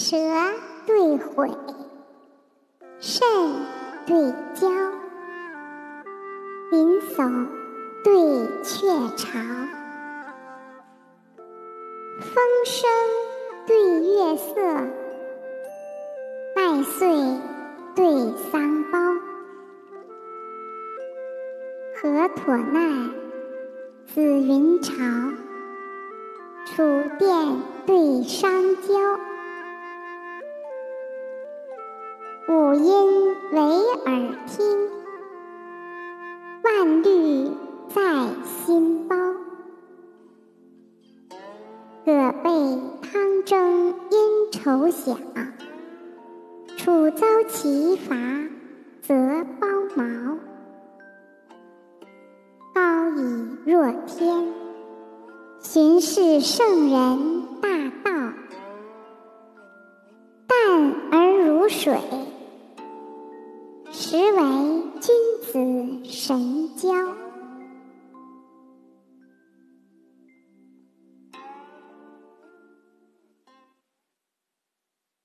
蛇对悔，肾对交，林叟对雀巢，风声对月色，麦穗对桑苞，河妥奈，紫云朝，楚殿对商郊。五音为耳听，万虑在心包。葛被汤蒸因愁想，楚遭其伐则包茅。高以若天，巡视圣人大道。淡而如水。实为